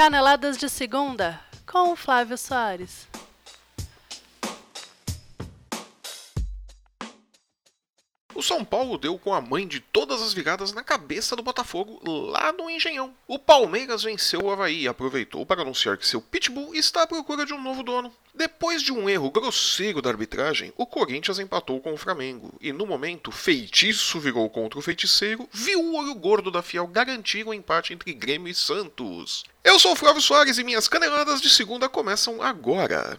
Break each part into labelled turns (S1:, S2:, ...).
S1: Caneladas de Segunda com o Flávio Soares.
S2: São Paulo deu com a mãe de todas as viradas na cabeça do Botafogo lá no Engenhão. O Palmeiras venceu o Havaí e aproveitou para anunciar que seu pitbull está à procura de um novo dono. Depois de um erro grosseiro da arbitragem, o Corinthians empatou com o Flamengo e no momento feitiço virou contra o feiticeiro, viu o olho gordo da Fiel garantir o um empate entre Grêmio e Santos. Eu sou o Flávio Soares e minhas caneladas de segunda começam agora.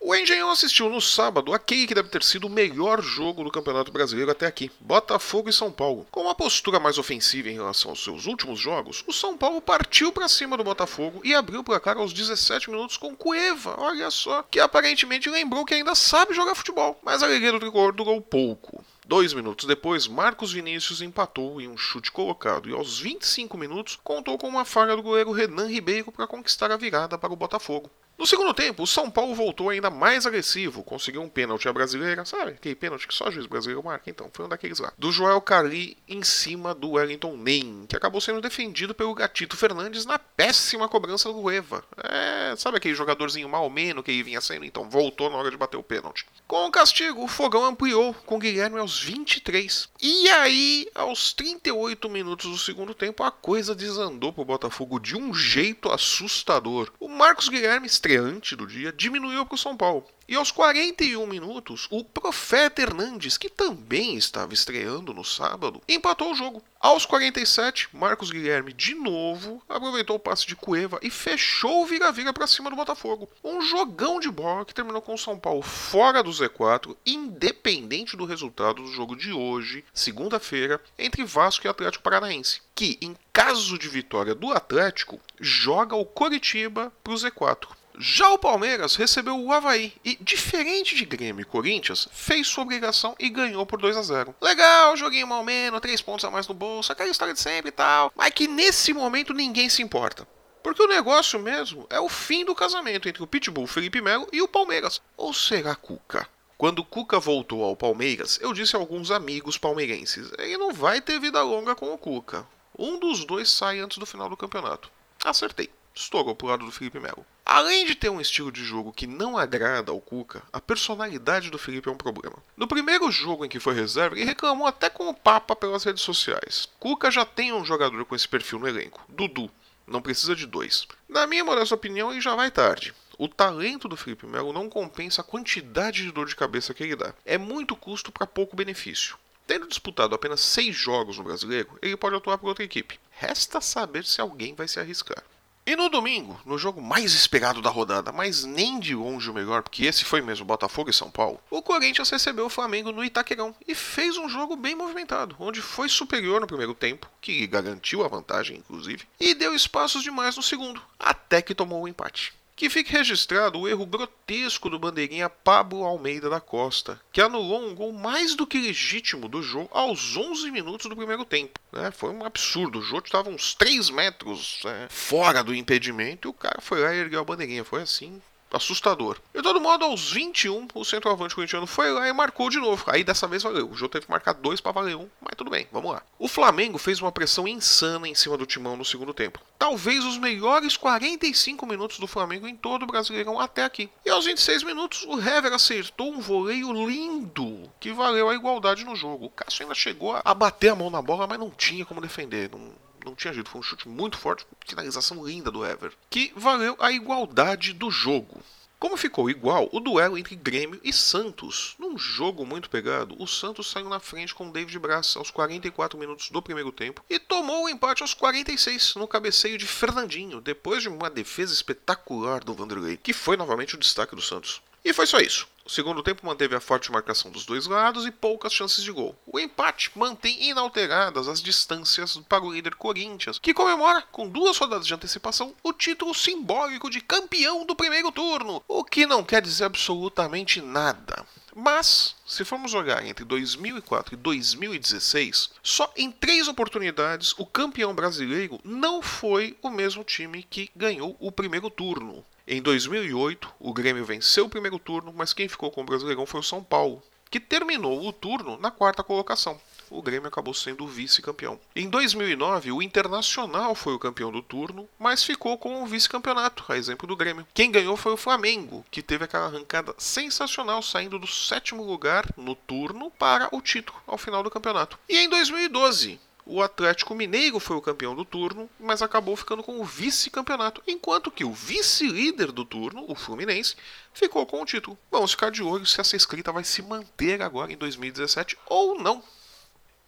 S2: O Engenhão assistiu no sábado aquele que deve ter sido o melhor jogo do Campeonato Brasileiro até aqui, Botafogo e São Paulo. Com uma postura mais ofensiva em relação aos seus últimos jogos, o São Paulo partiu para cima do Botafogo e abriu o placar aos 17 minutos com Cueva, olha só, que aparentemente lembrou que ainda sabe jogar futebol, mas a alegria do tricolor durou pouco. Dois minutos depois, Marcos Vinícius empatou em um chute colocado e aos 25 minutos contou com uma falha do goleiro Renan Ribeiro para conquistar a virada para o Botafogo. No segundo tempo, o São Paulo voltou ainda mais agressivo, conseguiu um pênalti à brasileira, sabe? Aquele pênalti que só o juiz brasileiro marca, então, foi um daqueles lá. Do Joel Cali em cima do Wellington Nem, que acabou sendo defendido pelo Gatito Fernandes na péssima cobrança do Rueva. É, sabe aquele jogadorzinho mal menos que ele vinha sendo? Então, voltou na hora de bater o pênalti. Com o castigo, o fogão ampliou com Guilherme aos 23. E aí, aos 38 minutos do segundo tempo, a coisa desandou pro Botafogo de um jeito assustador. O Marcos Guilherme estreante do dia, diminuiu para o São Paulo. E aos 41 minutos, o Profeta Hernandes, que também estava estreando no sábado, empatou o jogo. Aos 47, Marcos Guilherme de novo aproveitou o passe de Cueva e fechou o vira-vira para cima do Botafogo. Um jogão de bola que terminou com o São Paulo fora do Z4, independente do resultado do jogo de hoje, segunda-feira, entre Vasco e Atlético Paranaense, que, em caso de vitória do Atlético, joga o Coritiba para o Z4. Já o Palmeiras recebeu o Havaí e, diferente de Grêmio e Corinthians, fez sua obrigação e ganhou por 2 a 0 Legal, joguinho mal menos, 3 pontos a mais no bolso, aquela história de sempre e tal, mas que nesse momento ninguém se importa. Porque o negócio mesmo é o fim do casamento entre o Pitbull Felipe Melo e o Palmeiras. Ou será Cuca? Quando Cuca voltou ao Palmeiras, eu disse a alguns amigos palmeirenses: ele não vai ter vida longa com o Cuca. Um dos dois sai antes do final do campeonato. Acertei. Estourou pro lado do Felipe Melo. Além de ter um estilo de jogo que não agrada ao Cuca, a personalidade do Felipe é um problema. No primeiro jogo em que foi reserva, ele reclamou até com o Papa pelas redes sociais. Cuca já tem um jogador com esse perfil no elenco, Dudu. Não precisa de dois. Na minha modesta opinião, ele já vai tarde. O talento do Felipe Melo não compensa a quantidade de dor de cabeça que ele dá. É muito custo para pouco benefício. Tendo disputado apenas seis jogos no brasileiro, ele pode atuar por outra equipe. Resta saber se alguém vai se arriscar. E no domingo, no jogo mais esperado da rodada, mas nem de longe o melhor, porque esse foi mesmo Botafogo e São Paulo, o Corinthians recebeu o Flamengo no Itaquerão e fez um jogo bem movimentado, onde foi superior no primeiro tempo, que garantiu a vantagem inclusive, e deu espaços demais no segundo, até que tomou o empate. Que fique registrado o erro grotesco do bandeirinha Pablo Almeida da Costa, que anulou um gol mais do que legítimo do jogo aos 11 minutos do primeiro tempo. Né? Foi um absurdo. O jogo estava uns 3 metros né, fora do impedimento e o cara foi lá e ergueu a bandeirinha. Foi assim, assustador. De todo modo, aos 21, o centroavante corintiano foi lá e marcou de novo. Aí dessa vez valeu. O jogo teve que marcar dois para valer um, mas tudo bem, vamos lá. O Flamengo fez uma pressão insana em cima do timão no segundo tempo. Talvez os melhores 45 minutos do Flamengo em todo o Brasileirão até aqui. E aos 26 minutos, o Hever acertou um voleio lindo que valeu a igualdade no jogo. O Cássio ainda chegou a bater a mão na bola, mas não tinha como defender. Não não tinha jeito. Foi um chute muito forte, finalização linda do Ever, que valeu a igualdade do jogo. Como ficou igual o duelo entre Grêmio e Santos, num jogo muito pegado, o Santos saiu na frente com David Braz aos 44 minutos do primeiro tempo e tomou o empate aos 46 no cabeceio de Fernandinho, depois de uma defesa espetacular do Vanderlei, que foi novamente o destaque do Santos. E foi só isso. O segundo tempo manteve a forte marcação dos dois lados e poucas chances de gol. O empate mantém inalteradas as distâncias para o líder Corinthians, que comemora, com duas rodadas de antecipação, o título simbólico de campeão do primeiro turno, o que não quer dizer absolutamente nada. Mas, se formos jogar entre 2004 e 2016, só em três oportunidades o campeão brasileiro não foi o mesmo time que ganhou o primeiro turno. Em 2008, o Grêmio venceu o primeiro turno, mas quem ficou com o Brasileirão foi o São Paulo, que terminou o turno na quarta colocação. o Grêmio acabou sendo vice-campeão. Em 2009, o Internacional foi o campeão do turno, mas ficou com o vice-campeonato, a exemplo do Grêmio. Quem ganhou foi o Flamengo, que teve aquela arrancada sensacional saindo do sétimo lugar no turno para o título ao final do campeonato. E em 2012, o Atlético Mineiro foi o campeão do turno, mas acabou ficando com o vice-campeonato, enquanto que o vice-líder do turno, o Fluminense, ficou com o título. Vamos ficar de olho se essa escrita vai se manter agora em 2017 ou não.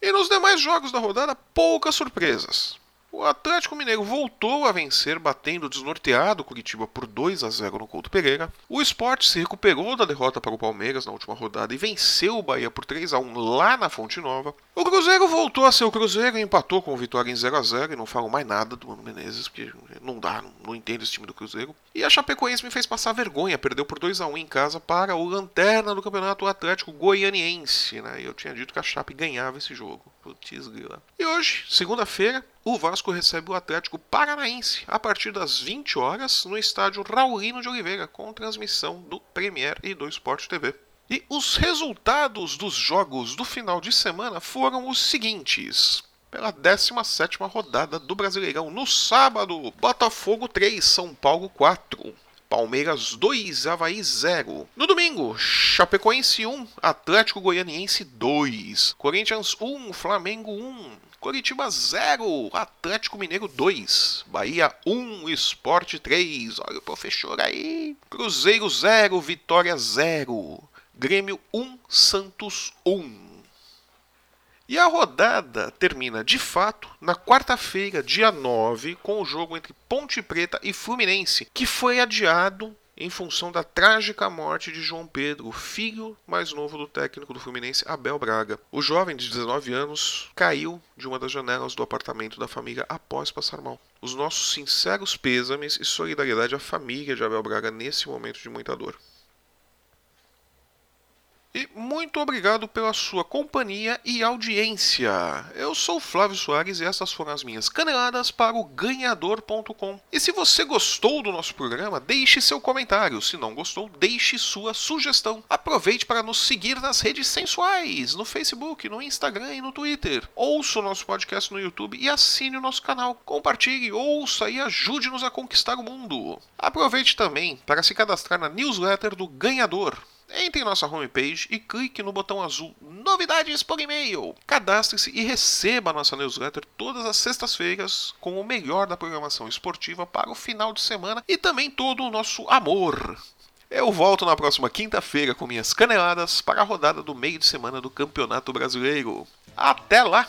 S2: E nos demais jogos da rodada, poucas surpresas. O Atlético Mineiro voltou a vencer, batendo desnorteado Curitiba por 2 a 0 no Couto Pereira. O Sport se recuperou da derrota para o Palmeiras na última rodada e venceu o Bahia por 3 a 1 lá na Fonte Nova. O Cruzeiro voltou a ser o Cruzeiro e empatou com o Vitória em 0 a 0 e não falo mais nada do Mano Menezes, porque não dá, não, entendo esse time do Cruzeiro. E a Chapecoense me fez passar vergonha, perdeu por 2 a 1 em casa para o lanterna do campeonato Atlético Goianiense, né? Eu tinha dito que a Chape ganhava esse jogo. Putz, grila. E hoje, segunda-feira, o Vasco recebe o Atlético Paranaense a partir das 20 horas no estádio Raulino de Oliveira, com transmissão do Premier e do Sport TV. E os resultados dos jogos do final de semana foram os seguintes. Pela 17ª rodada do Brasileirão, no sábado, Botafogo 3, São Paulo 4. Palmeiras 2, Havaí 0. No domingo, Chapecoense 1, Atlético Goianiense 2. Corinthians 1, Flamengo 1. Curitiba 0, Atlético Mineiro 2, Bahia 1, Esporte 3, olha o professor aí. Cruzeiro 0, Vitória 0. Grêmio 1, Santos 1. E a rodada termina de fato na quarta-feira, dia 9, com o jogo entre Ponte Preta e Fluminense, que foi adiado em função da trágica morte de João Pedro, filho mais novo do técnico do Fluminense, Abel Braga. O jovem de 19 anos caiu de uma das janelas do apartamento da família após passar mal. Os nossos sinceros pêsames e solidariedade à família de Abel Braga nesse momento de muita dor. E muito obrigado pela sua companhia e audiência. Eu sou Flávio Soares e essas foram as minhas caneladas para o ganhador.com. E se você gostou do nosso programa, deixe seu comentário. Se não gostou, deixe sua sugestão. Aproveite para nos seguir nas redes sensuais, no Facebook, no Instagram e no Twitter. Ouça o nosso podcast no YouTube e assine o nosso canal. Compartilhe, ouça e ajude-nos a conquistar o mundo. Aproveite também para se cadastrar na newsletter do Ganhador entre em nossa homepage e clique no botão azul Novidades por e-mail. Cadastre-se e receba a nossa newsletter todas as sextas-feiras com o melhor da programação esportiva para o final de semana e também todo o nosso amor. Eu volto na próxima quinta-feira com minhas caneladas para a rodada do meio de semana do Campeonato Brasileiro. Até lá!